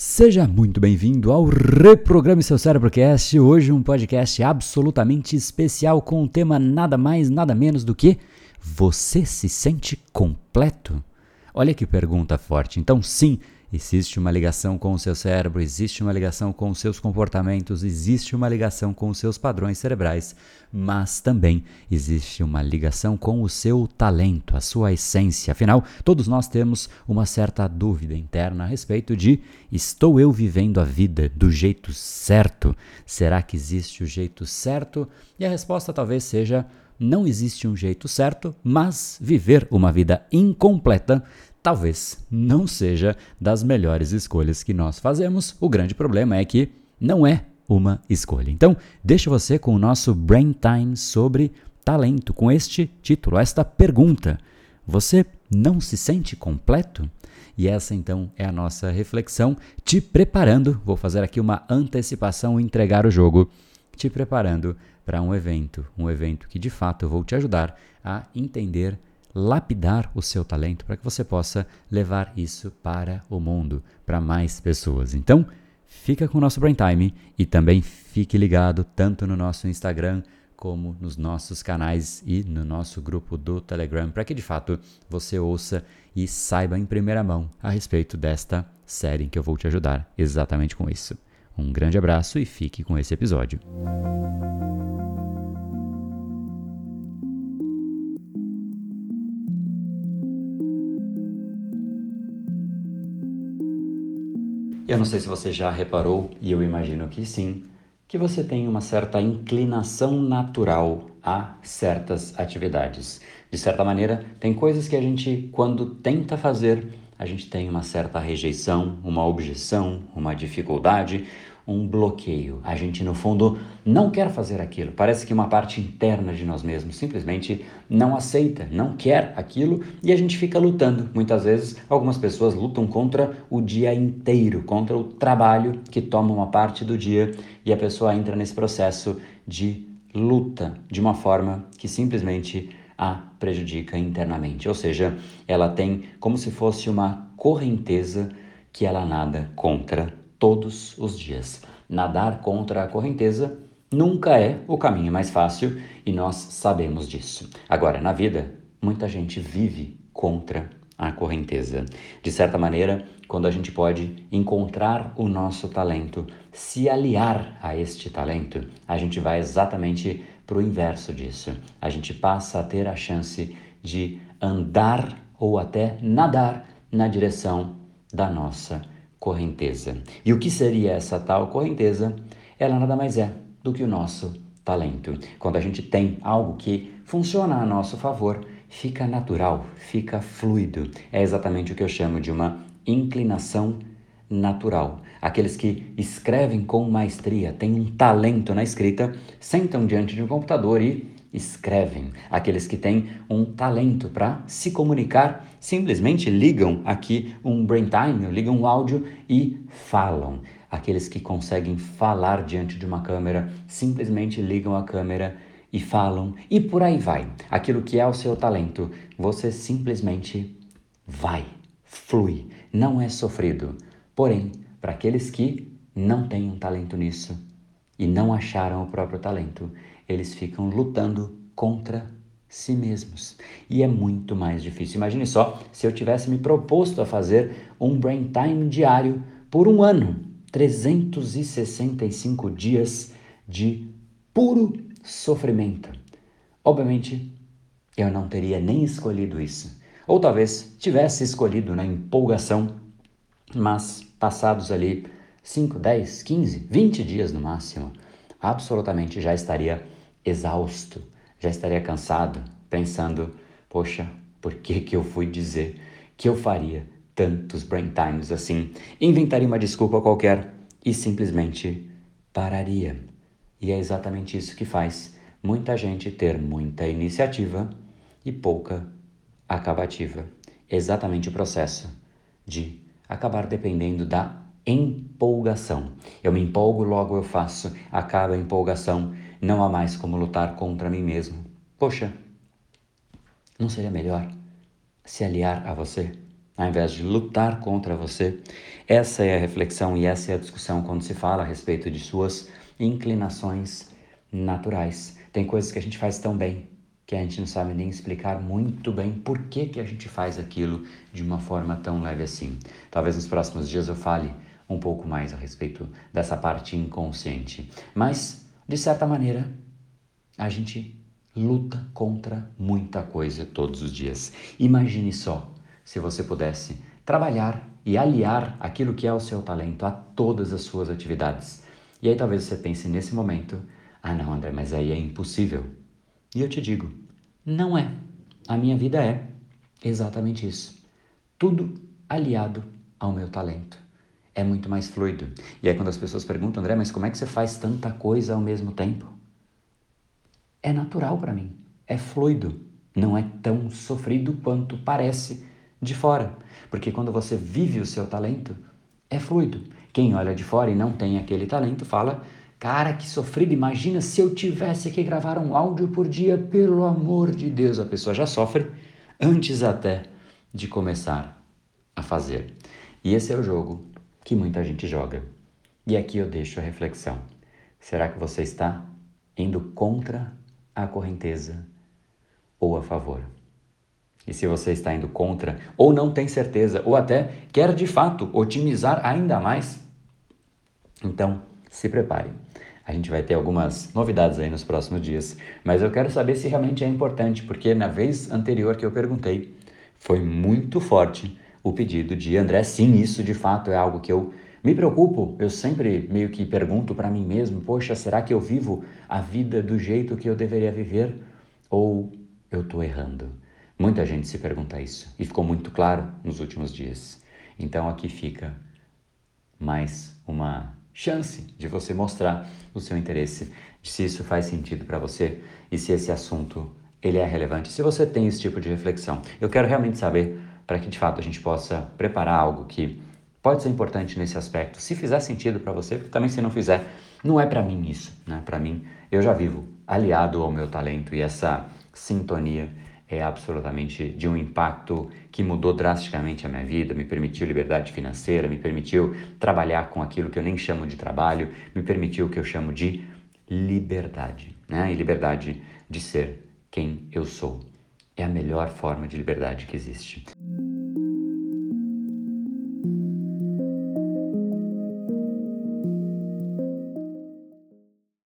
Seja muito bem-vindo ao Reprograme Seu Cérebrocast. Hoje um podcast absolutamente especial com um tema nada mais, nada menos do que Você se sente completo? Olha que pergunta forte. Então, sim, Existe uma ligação com o seu cérebro, existe uma ligação com os seus comportamentos, existe uma ligação com os seus padrões cerebrais, mas também existe uma ligação com o seu talento, a sua essência. Afinal, todos nós temos uma certa dúvida interna a respeito de: estou eu vivendo a vida do jeito certo? Será que existe o jeito certo? E a resposta talvez seja: não existe um jeito certo, mas viver uma vida incompleta talvez não seja das melhores escolhas que nós fazemos. O grande problema é que não é uma escolha. Então, deixo você com o nosso Brain Time sobre talento, com este título, esta pergunta: Você não se sente completo? E essa então é a nossa reflexão, te preparando. Vou fazer aqui uma antecipação e entregar o jogo, te preparando para um evento, um evento que de fato eu vou te ajudar a entender lapidar o seu talento para que você possa levar isso para o mundo, para mais pessoas. Então, fica com o nosso Brain Time e também fique ligado tanto no nosso Instagram como nos nossos canais e no nosso grupo do Telegram, para que de fato você ouça e saiba em primeira mão a respeito desta série em que eu vou te ajudar exatamente com isso. Um grande abraço e fique com esse episódio. Eu não sei se você já reparou, e eu imagino que sim, que você tem uma certa inclinação natural a certas atividades. De certa maneira, tem coisas que a gente, quando tenta fazer, a gente tem uma certa rejeição, uma objeção, uma dificuldade, um bloqueio. A gente, no fundo, não quer fazer aquilo. Parece que uma parte interna de nós mesmos simplesmente não aceita, não quer aquilo e a gente fica lutando. Muitas vezes, algumas pessoas lutam contra o dia inteiro, contra o trabalho que toma uma parte do dia e a pessoa entra nesse processo de luta de uma forma que simplesmente a prejudica internamente. Ou seja, ela tem como se fosse uma correnteza que ela nada contra todos os dias. Nadar contra a correnteza nunca é o caminho mais fácil e nós sabemos disso. Agora, na vida, muita gente vive contra a correnteza. De certa maneira, quando a gente pode encontrar o nosso talento, se aliar a este talento, a gente vai exatamente para o inverso disso. A gente passa a ter a chance de andar ou até nadar na direção da nossa correnteza. E o que seria essa tal correnteza? Ela nada mais é do que o nosso talento. Quando a gente tem algo que funciona a nosso favor, fica natural, fica fluido. É exatamente o que eu chamo de uma inclinação natural. Aqueles que escrevem com maestria, têm um talento na escrita, sentam diante de um computador e escrevem. Aqueles que têm um talento para se comunicar simplesmente ligam aqui um brain time, ligam um áudio e falam. Aqueles que conseguem falar diante de uma câmera simplesmente ligam a câmera e falam e por aí vai. Aquilo que é o seu talento, você simplesmente vai, flui, não é sofrido. Porém, para aqueles que não têm um talento nisso e não acharam o próprio talento, eles ficam lutando contra si mesmos. E é muito mais difícil. Imagine só se eu tivesse me proposto a fazer um brain time diário por um ano, 365 dias de puro sofrimento. Obviamente, eu não teria nem escolhido isso. Ou talvez tivesse escolhido na empolgação, mas passados ali 5, 10, 15, 20 dias no máximo, absolutamente já estaria exausto, já estaria cansado, pensando: poxa, por que, que eu fui dizer que eu faria tantos brain times assim? Inventaria uma desculpa qualquer e simplesmente pararia. E é exatamente isso que faz muita gente ter muita iniciativa e pouca acabativa. Exatamente o processo de acabar dependendo da empolgação. Eu me empolgo, logo eu faço, acaba a empolgação, não há mais como lutar contra mim mesmo. Poxa, não seria melhor se aliar a você, ao invés de lutar contra você? Essa é a reflexão e essa é a discussão quando se fala a respeito de suas inclinações naturais. Tem coisas que a gente faz tão bem que a gente não sabe nem explicar muito bem por que, que a gente faz aquilo de uma forma tão leve assim. Talvez nos próximos dias eu fale um pouco mais a respeito dessa parte inconsciente. Mas, de certa maneira, a gente luta contra muita coisa todos os dias. Imagine só se você pudesse trabalhar e aliar aquilo que é o seu talento a todas as suas atividades. E aí talvez você pense nesse momento: ah, não, André, mas aí é impossível. E eu te digo: não é. A minha vida é exatamente isso. Tudo aliado ao meu talento. É muito mais fluido. E aí, quando as pessoas perguntam, André, mas como é que você faz tanta coisa ao mesmo tempo? É natural para mim. É fluido. Não é tão sofrido quanto parece de fora. Porque quando você vive o seu talento, é fluido. Quem olha de fora e não tem aquele talento fala Cara, que sofrido. Imagina se eu tivesse que gravar um áudio por dia, pelo amor de Deus. A pessoa já sofre antes até de começar a fazer. E esse é o jogo que muita gente joga. E aqui eu deixo a reflexão. Será que você está indo contra a correnteza ou a favor? E se você está indo contra, ou não tem certeza, ou até quer de fato otimizar ainda mais, então se prepare. A gente vai ter algumas novidades aí nos próximos dias, mas eu quero saber se realmente é importante, porque na vez anterior que eu perguntei, foi muito forte o pedido de André, sim, isso de fato é algo que eu me preocupo. Eu sempre meio que pergunto para mim mesmo, poxa, será que eu vivo a vida do jeito que eu deveria viver ou eu estou errando? Muita gente se pergunta isso e ficou muito claro nos últimos dias. Então aqui fica mais uma chance de você mostrar o seu interesse, se isso faz sentido para você e se esse assunto ele é relevante. Se você tem esse tipo de reflexão, eu quero realmente saber para que de fato a gente possa preparar algo que pode ser importante nesse aspecto. Se fizer sentido para você, porque também se não fizer, não é para mim isso, né? Para mim, eu já vivo aliado ao meu talento e essa sintonia é absolutamente de um impacto que mudou drasticamente a minha vida, me permitiu liberdade financeira, me permitiu trabalhar com aquilo que eu nem chamo de trabalho, me permitiu o que eu chamo de liberdade, né? E liberdade de ser quem eu sou. É a melhor forma de liberdade que existe.